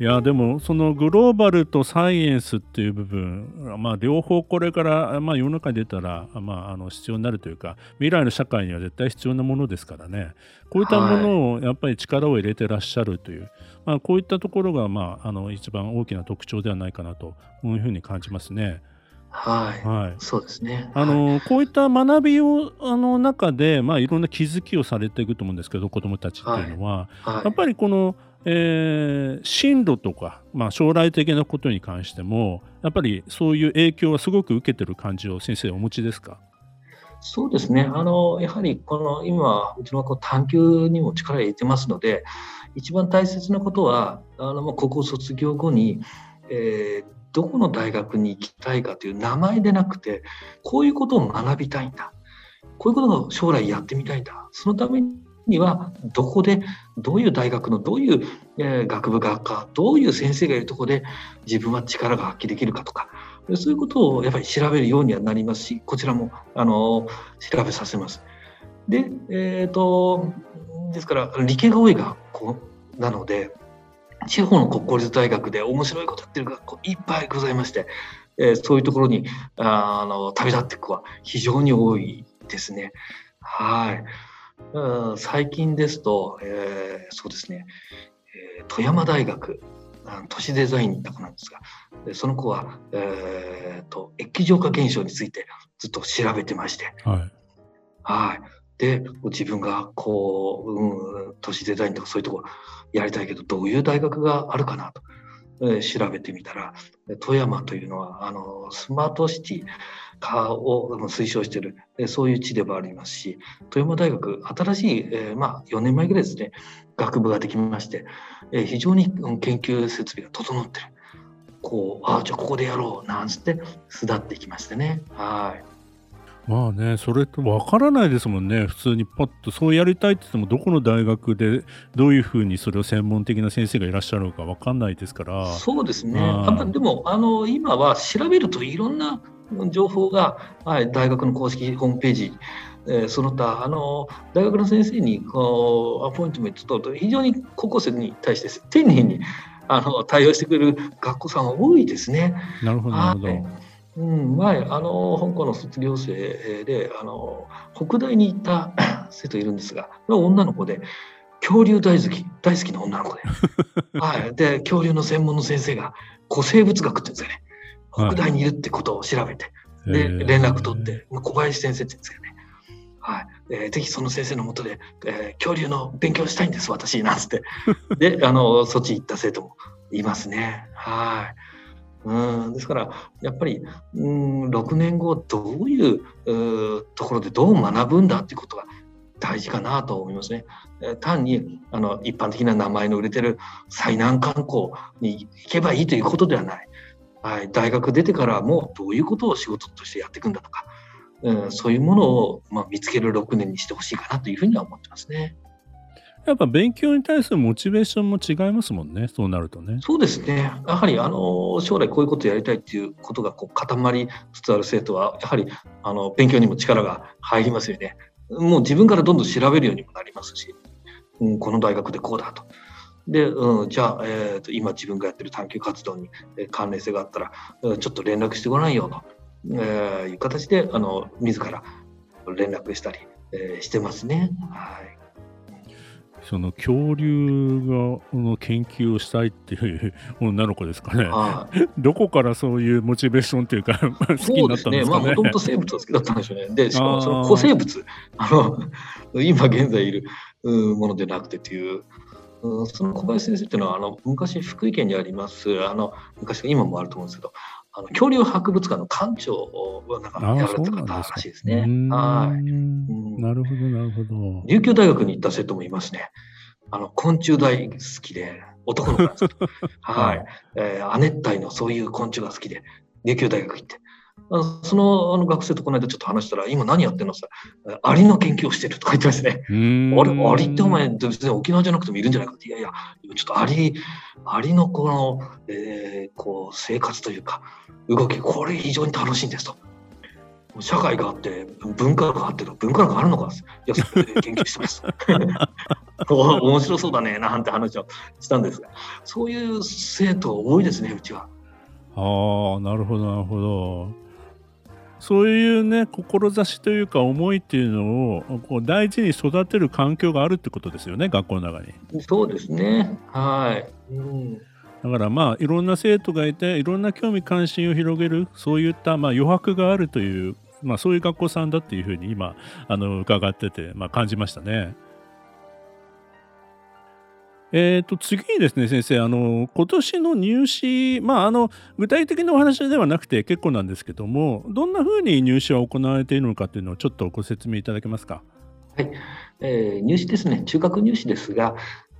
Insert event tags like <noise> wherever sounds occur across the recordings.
いやでもそのグローバルとサイエンスっていう部分、まあ、両方これから、まあ、世の中に出たら、まあ、あの必要になるというか未来の社会には絶対必要なものですからね。こういったものをやっぱり力を入れてらっしゃるという、はい、まあ、こういったところが、まあ、あの一番大きな特徴ではないかなというふうに感じますね。はい、はい、そうですね。あの、はい、こういった学びをあの中で、まあ、いろんな気づきをされていくと思うんですけど、子どもたちっていうのは、はい、やっぱりこのえー、進路とか、まあ、将来的なことに関してもやっぱりそういう影響はすごく受けてる感じを先生お持ちですか？そうですね。あのやはりこの今うちの学校探究にも力を入れてますので一番大切なことはあの高校卒業後に、えー、どこの大学に行きたいかという名前でなくてこういうことを学びたいんだ。こういうことを将来やってみたいんだ。そのためににはどこでどういう大学のどういう、え学部学科どういう先生がいるとこで自分は力が発揮できるかとかそういうことをやっぱり調べるようにはなりますしこちらもあの調べさせます。で,、えーと、ですから理系が多い学校なので地方の国公立大学で面白いことやってる学校いっぱいございまして、えー、そういうところにあの旅立っていく子は非常に多いですね。はいうん、最近ですと、えー、そうですね、えー、富山大学都市デザインに行った子なんですがその子は、えーと、液状化現象についてずっと調べてまして、はい、はい。で自分がこう、うん、都市デザインとかそういうとこやりたいけどどういう大学があるかなと、えー、調べてみたら富山というのはあのスマートシティ化を推奨している、そういう地でもありますし、富山大学、新しい、え、まあ、4年前ぐらいですね、学部ができまして、え、非常に研究設備が整ってる。こう、ああ、じゃあここでやろう、なんつって巣立っていきましてね。はい。まあね、それって分からないですもんね、普通にパッとそうやりたいって言っても、どこの大学でどういうふうにそれを専門的な先生がいらっしゃるのか分かんないですから。そうですね、あでもあの今は調べるといろんな情報が、はい、大学の公式ホームページえー、その他あの大学の先生にこうアポイントメントと非常に高校生に対して丁寧にあの対応してくれる学校さんは多いですね。なるほどなるほど。うん、前あの香港の卒業生であの北大に行った <clears throat> 生徒いるんですが女の子で恐竜大好き大好きな女の子で, <laughs> はい、で恐竜の専門の先生が古生物学って言うんですよね。北大にいるってことを調べて、で連絡取って小林先生って言うんですけどね。はい。えー、ぜひその先生のもとで、えー、恐竜の勉強したいんです私なんつって。であのそっち行った生徒もいますね。はいうんですからやっぱりうん6年後どういうところでどう学ぶんだっていうことが大事かなと思いますね。単にあの一般的な名前の売れてる最難観光に行けばいいということではない。はい、大学出てからもうどういうことを仕事としてやっていくんだとか、うん、そういうものを、まあ、見つける6年にしてほしいかなというふうには思ってますね。やっぱ勉強に対するモチベーションも違いますもんね、そうなるとね。そうですね、やはりあの将来こういうことをやりたいっていうことがこう固まりつつある生徒は、やはりあの勉強にも力が入りますよね。もう自分からどんどん調べるようにもなりますし、うん、この大学でこうだと。で、うん、じゃあ、えーと、今自分がやってる探究活動に関連性があったら、うんちょっと連絡してごらんよと、えー、いう形であの自ら連絡したり、えー、してますね。はいその恐竜がの研究をしたいっていう女の子ですかね。どこからそういうモチベーションっていうか <laughs> 好きになったんですかね。まあもともと生物が好きだったんでしょうね。でしかもその古生物 <laughs> あの今現在いるものでなくてっていううん、その小林先生っていうのはあの昔福井県にありますあの昔今もあると思うんですけどあの恐竜博物館の館長をなんかやられた方らしいですね。はい、なるほどなるほど。琉球大学に行った生徒もいますね。あの昆虫大好きで男の子なんですけど、<laughs> はい、えー、亜熱帯のそういう昆虫が好きで、琉球大学行って、あのそのあの学生とこの間ちょっと話したら、今何やってんのさ、アリの研究をしてるとか言ってますね。あれ、アリってお前、別に沖縄じゃなくてもいるんじゃないかって、いやいや、ちょっとアリ、アリのこの、えー、こう生活というか、動き、これ非常に楽しいんですと。社会があって文化があって文化があるのかいやそれで研究してます。<laughs> 面白そうだねなんて話をしたんですが。そういう生徒多いですねうちは。ああなるほどなるほどそういうね志というか思いっていうのをこう大事に育てる環境があるってことですよね学校の中に。そうですねはい、うん、だからまあいろんな生徒がいていろんな興味関心を広げるそういったまあ余白があるという、まあ、そういう学校さんだっていうふうに今あの伺ってて、まあ、感じましたね。えー、と次にですね先生あの今年の入試、まあ、あの具体的なお話ではなくて結構なんですけどもどんなふうに入試は行われているのかというのをちょっとご説明いただけますか？はい、えー、入試ですね中学入試ですが、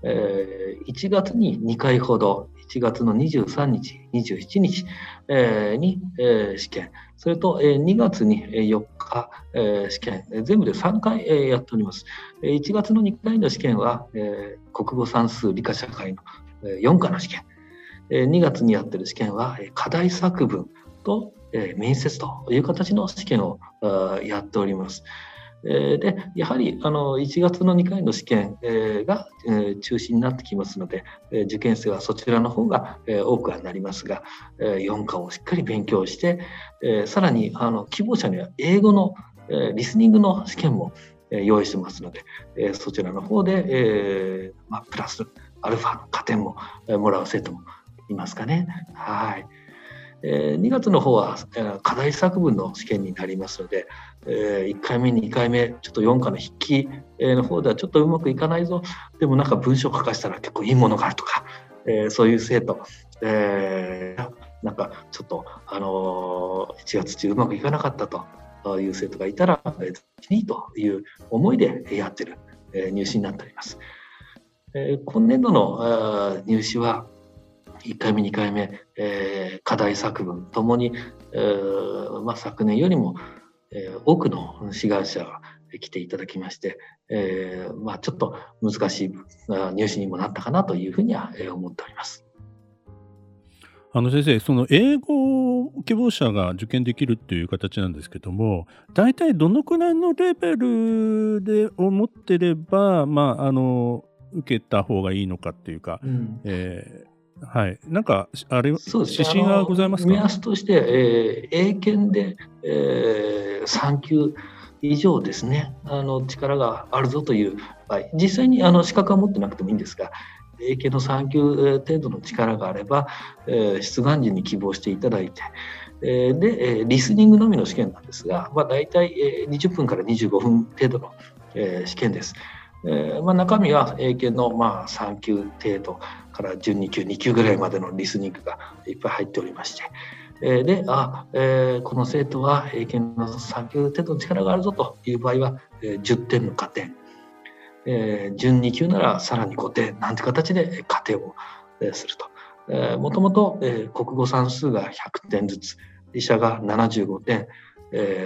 えー、1月に2回ほど1月の23日、27日、えー、に、えー、試験、それと、えー、2月に4日、えー、試験、全部で3回、えー、やっております。1月の2回の試験は、えー、国語算数理科社会の、4科の試験、2月にやってる試験は、課題作文と、面接という形の試験をやっております。えでやはりあの1月の2回の試験、えが、え中心になってきますので、え受験生はそちらの方が、え多くはなりますが、え4科をしっかり勉強して、えさらにあの希望者には英語の、えリスニングの試験も、え用意してますので、えそちらの方で、えまあ、プラスアルファの加点も、えもらう生徒もいますかね。はいえ2月の方はえ課題作文の試験になりますので、え1回目、2回目、ちょっと4課の筆記の方ではちょっとうまくいかないぞ、でもなんか文章書かせたら結構いいものがあるとか、えそういう生徒、えー、なんかちょっと、あの1月中うまくいかなかったという生徒がいたら、いいという思いでやってる、え入試になっております。え今年度の入試は、1回目、2回目、えー、課題作文ともに、えーまあ、昨年よりも、えー、多くの志願者が来ていただきまして、えーまあ、ちょっと難しい入試にもなったかなというふうには思っております。あの先生、その英語希望者が受験できるっていう形なんですけども、大体どのくらいのレベルで思ってれば、まあ、あの受けた方がいいのかっていうか、うん、えーはい、なんか、あれ、そうですね、指針がございますか？目安として、えー、英検で、えー、3級以上ですね、あの力があるぞという。場合、実際にあの資格は持ってなくてもいいんですが、英検の3級程度の力があれば、えー、出願時に希望していただいて、えー、で、えー、リスニングのみの試験なんですが、まあ、大体、えー、20分から25分程度の、えー、試験です。えーまあ、中身は英検のまあ3級程度から12級2級ぐらいまでのリスニングがいっぱい入っておりまして、えー、であ、えー、この生徒は英検の3級程度の力があるぞという場合は、えー、10点の加点、えー、12級ならさらに5点。なんて形で加点を、えー、すると。もともと国語算数が100点ずつ理科が75点。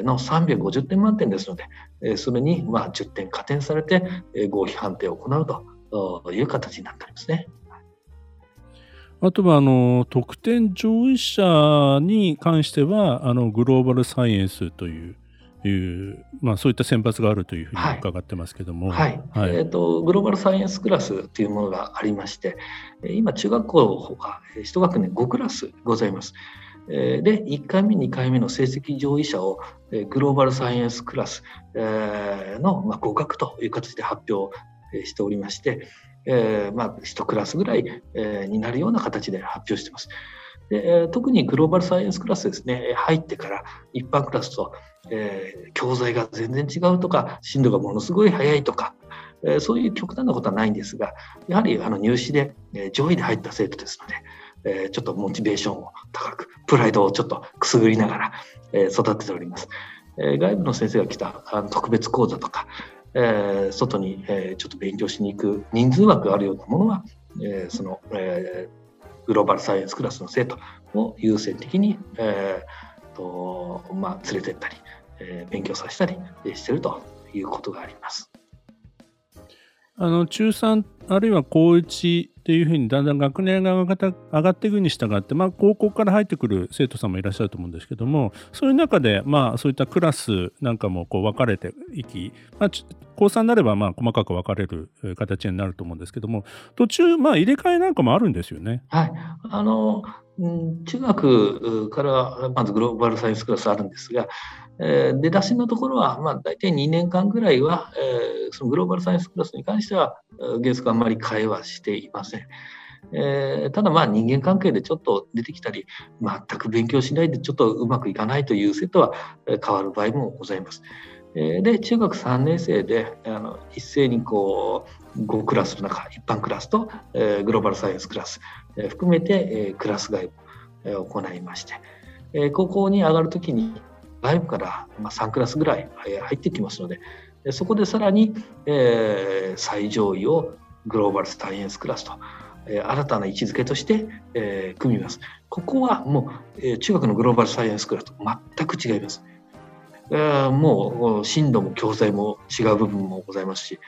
の350点満点ですので、それにまあ10点加点されて合否判定を行うという形になっておりますね。あとはあの得点上位者に関してはあのグローバルサイエンスといういうまあ、そういった選抜があるというふうに伺ってますけども、はい、はい、えーと、グローバルサイエンスクラスというものがありまして今中学校が1学年5クラスございます。で1回目2回目の成績上位者をグローバルサイエンスクラスの合格という形で発表しておりましてえー、まあ、1クラスぐらい、えー、になるような形で発表してます。で特にグローバルサイエンスクラスですね、入ってから一般クラスと、えー、教材が全然違うとか、進度がものすごい速いとか、えー、そういう極端なことはないんですが、やはりあの入試で、えー、上位で入った生徒ですので、えー、ちょっとモチベーションを高く、プライドをちょっとくすぐりながら、えー、育てております。えー、外部の先生が来たあの特別講座とか、えー、外に、えー、ちょっと勉強しに行く人数枠があるようなものは、えー、その、えー、グローバルサイエンスクラスの生徒を優先的に、えーとまあ、連れてったり、えー、勉強させたりしてるということがあります。あの中3あるいは高1っていうふうにだんだん学年が上がっていくに従って、まあ、高校から入ってくる生徒さんもいらっしゃると思うんですけどもそういう中で、まあ、そういったクラスなんかもこう分かれていき、まあ、高3になればまあ細かく分かれる形になると思うんですけども途中、まあ、入れ替えなんかもあるんですよね。はいあの中学からまずグローバルサイエンスクラスあるんですが、えー、出だしのところは、まあ、大体2年間ぐらいは、えー、そのグローバルサイエンスクラスに関しては原則あんまり会話していません。えー、ただまあ人間関係でちょっと出てきたり全く勉強しないでちょっとうまくいかないという生徒は変わる場合もございます。で中学3年生であの一斉にこう5クラスの中一般クラスと、えー、グローバルサイエンスクラス、えー、含めて、えー、クラス外部、え、行いまして、えー、高校に上がるときに外部から、まあ、3クラスぐらい入ってきますのでそこでさらに、えー、最上位をグローバルサイエンスクラスと、えー、新たな位置づけとして、えー、組みます。ここはもう、えー、中学のグローバルサイエンスクラスと全く違います。えー、もう進度も教材も違う部分もございますし、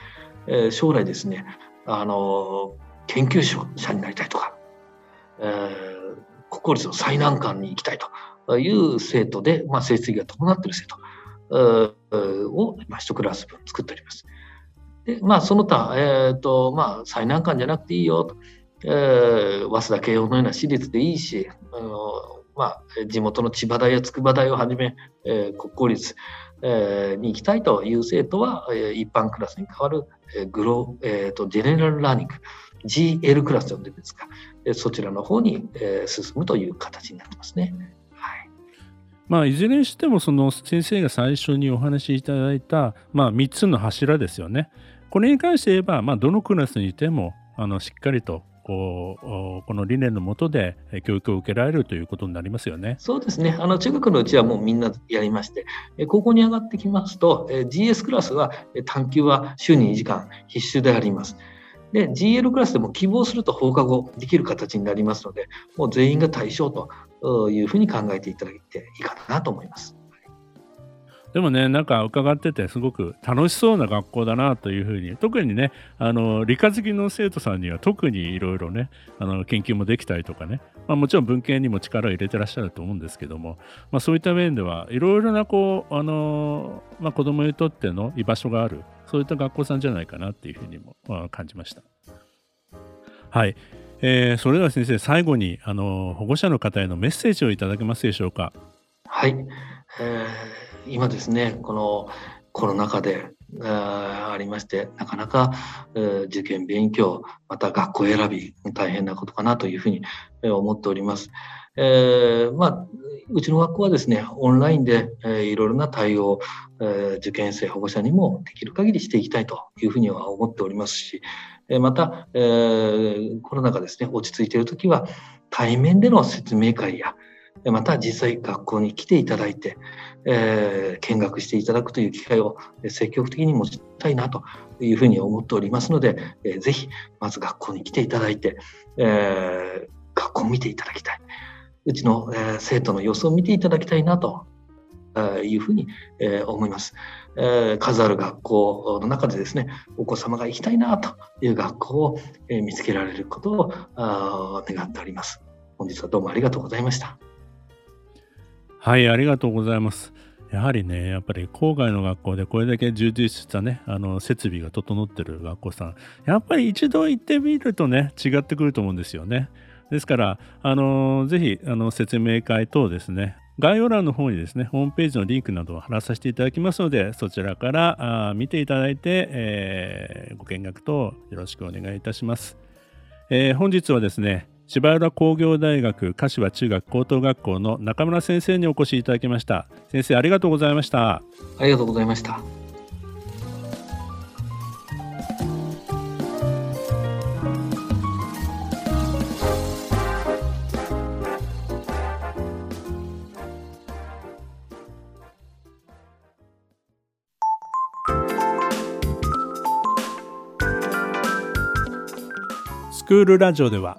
えー、将来ですね、あの研究者になりたいとか、えー、国公立の最難関に行きたいという生徒で、まあ、成績が伴っている生徒を、まあ、1クラス分作っております。まあ、その他、えーとまあ、最難関じゃなくていいよと、えー、早稲田慶応のような私立でいいし、あのまあ、地元の千葉大や筑波大をはじめ、えー、国公立、えー、に行きたいという生徒は、えー、一般クラスに代わる、えー、グロえーと、ジェネラルラーニング GL クラスと呼んでるんですが、えー、そちらの方に、えー、進むという形になってますね。いまあ、いずれにしてもその先生が最初にお話しいただいた、まあ、3つの柱ですよね。これに関して言えば、まあ、どのクラスにいてもあのしっかりとこうこの理念のもとで教育を受けられるということになりますよね。そうですね。あの中学のうちはもうみんなやりまして、高校に上がってきますと、GS クラスは探究は週に2時間必修であります。で、GL クラスでも希望すると放課後できる形になりますので、もう全員が対象というふうに考えていただいていいかなと思います。でもね、なんか伺ってて、すごく楽しそうな学校だなというふうに、特にね、あの理科好きの生徒さんには特にいろいろね、あの研究もできたりとかね、まあ、もちろん文献にも力を入れてらっしゃると思うんですけども、まあ、そういった面ではいろいろなこう、あのまあ、子供にとっての居場所がある、そういった学校さんじゃないかなっていうふうにも、まあ、感じました。はい。えー、それでは先生、最後にあの保護者の方へのメッセージをいただけますでしょうか？はい。えー今ですねこのコロナ禍でありましてなかなか、え受験勉強また学校選び大変なことかなというふうに思っております。えー、まあ、うちの学校はですねオンラインで、えー、いろいろな対応、えー、受験生保護者にもできる限りしていきたいというふうには思っておりますし、えまた、えコロナがですね落ち着いている時は対面での説明会やまた実際学校に来ていただいて、えー、見学していただくという機会を積極的に持ちたいなというふうに思っておりますので、えー、ぜひまず学校に来ていただいて、えー、学校を見ていただきたい。うちの、えー、生徒の様子を見ていただきたいなというふうに、えー、思います、えー。数ある学校の中でですね、お子様が行きたいなという学校を、え、見つけられることを願っております。本日はどうもありがとうございました。はい、ありがとうございます。やはりね、やっぱり郊外の学校でこれだけ充実したね、あの設備が整ってる学校さん、やっぱり一度行ってみるとね、違ってくると思うんですよね。ですから、あのぜひあの説明会等ですね、概要欄の方にですね、ホームページのリンクなどを貼らさせていただきますので、そちらからあ見ていただいて、えー、ご見学等よろしくお願いいたします。えー、本日はですね、芝浦工業大学柏中学高等学校の中村先生にお越しいただきました。先生ありがとうございました。ありがとうございました。スクールラジオでは